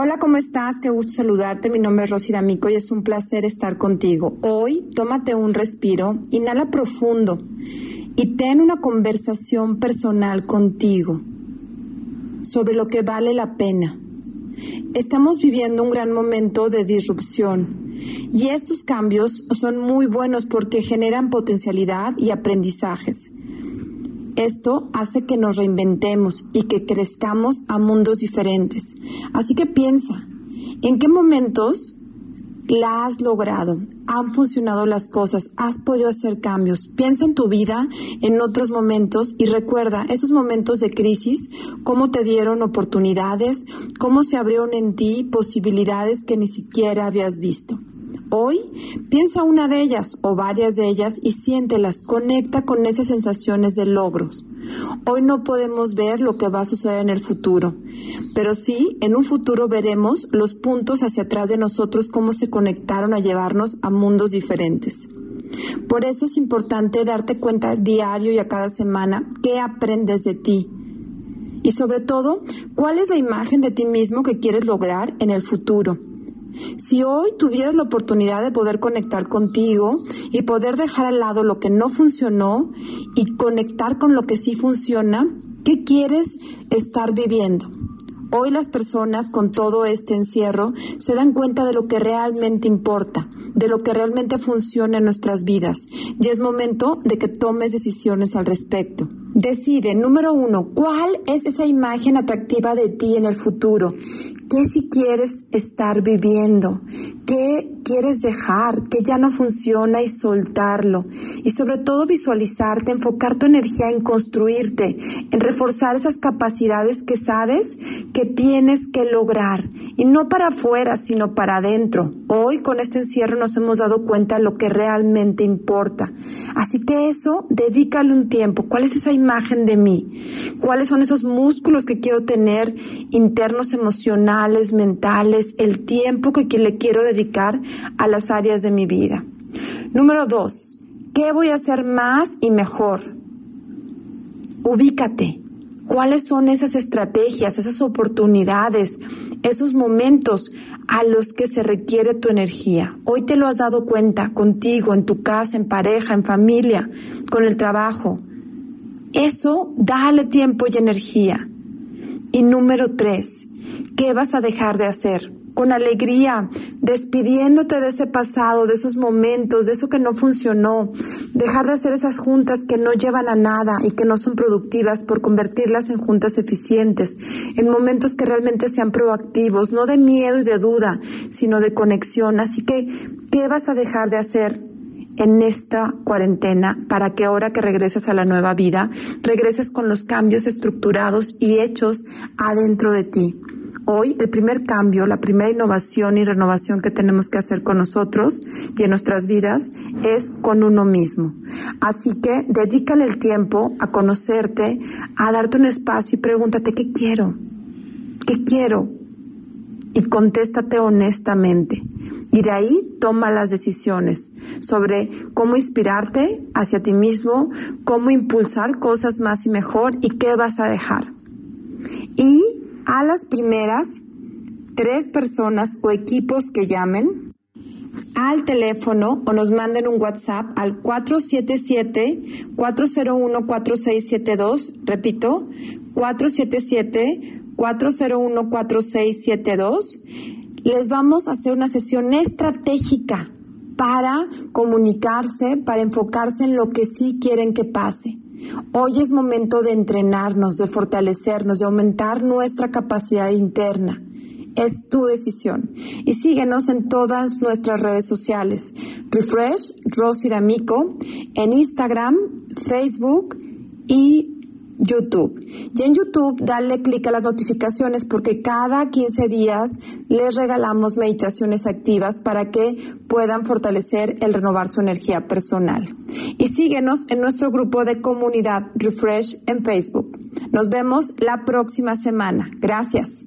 Hola, ¿cómo estás? Qué gusto saludarte. Mi nombre es Rosy D'Amico y es un placer estar contigo. Hoy, tómate un respiro, inhala profundo y ten una conversación personal contigo sobre lo que vale la pena. Estamos viviendo un gran momento de disrupción y estos cambios son muy buenos porque generan potencialidad y aprendizajes. Esto hace que nos reinventemos y que crezcamos a mundos diferentes. Así que piensa, ¿en qué momentos la has logrado? ¿Han funcionado las cosas? ¿Has podido hacer cambios? Piensa en tu vida en otros momentos y recuerda esos momentos de crisis, cómo te dieron oportunidades, cómo se abrieron en ti posibilidades que ni siquiera habías visto. Hoy piensa una de ellas o varias de ellas y siéntelas, conecta con esas sensaciones de logros. Hoy no podemos ver lo que va a suceder en el futuro, pero sí en un futuro veremos los puntos hacia atrás de nosotros, cómo se conectaron a llevarnos a mundos diferentes. Por eso es importante darte cuenta diario y a cada semana qué aprendes de ti. Y sobre todo, cuál es la imagen de ti mismo que quieres lograr en el futuro si hoy tuvieras la oportunidad de poder conectar contigo y poder dejar al lado lo que no funcionó y conectar con lo que sí funciona, ¿qué quieres estar viviendo? Hoy las personas con todo este encierro se dan cuenta de lo que realmente importa, de lo que realmente funciona en nuestras vidas y es momento de que tomes decisiones al respecto. Decide, número uno, ¿cuál es esa imagen atractiva de ti en el futuro? ¿Qué si quieres estar viviendo? ¿Qué quieres dejar? ¿Qué ya no funciona y soltarlo? Y sobre todo visualizarte, enfocar tu energía en construirte, en reforzar esas capacidades que sabes que tienes que lograr. Y no para afuera, sino para adentro. Hoy con este encierro nos hemos dado cuenta de lo que realmente importa. Así que eso, dedícale un tiempo. ¿Cuál es esa imagen de mí? ¿Cuáles son esos músculos que quiero tener internos emocionales? Mentales, el tiempo que le quiero dedicar a las áreas de mi vida. Número dos, ¿qué voy a hacer más y mejor? Ubícate. ¿Cuáles son esas estrategias, esas oportunidades, esos momentos a los que se requiere tu energía? Hoy te lo has dado cuenta contigo, en tu casa, en pareja, en familia, con el trabajo. Eso, dale tiempo y energía. Y número tres, ¿Qué vas a dejar de hacer? Con alegría, despidiéndote de ese pasado, de esos momentos, de eso que no funcionó, dejar de hacer esas juntas que no llevan a nada y que no son productivas por convertirlas en juntas eficientes, en momentos que realmente sean proactivos, no de miedo y de duda, sino de conexión. Así que, ¿qué vas a dejar de hacer? en esta cuarentena para que ahora que regreses a la nueva vida, regreses con los cambios estructurados y hechos adentro de ti. Hoy el primer cambio, la primera innovación y renovación que tenemos que hacer con nosotros y en nuestras vidas es con uno mismo. Así que dedícale el tiempo a conocerte, a darte un espacio y pregúntate qué quiero, qué quiero y contéstate honestamente. Y de ahí toma las decisiones sobre cómo inspirarte hacia ti mismo, cómo impulsar cosas más y mejor y qué vas a dejar. A las primeras tres personas o equipos que llamen al teléfono o nos manden un WhatsApp al 477-401-4672, repito, 477-401-4672, les vamos a hacer una sesión estratégica para comunicarse, para enfocarse en lo que sí quieren que pase. Hoy es momento de entrenarnos, de fortalecernos, de aumentar nuestra capacidad interna. Es tu decisión. Y síguenos en todas nuestras redes sociales. Refresh, Rosy D'Amico, en Instagram, Facebook y YouTube. Y en YouTube dale clic a las notificaciones porque cada 15 días les regalamos meditaciones activas para que puedan fortalecer el renovar su energía personal. Y síguenos en nuestro grupo de comunidad Refresh en Facebook. Nos vemos la próxima semana. Gracias.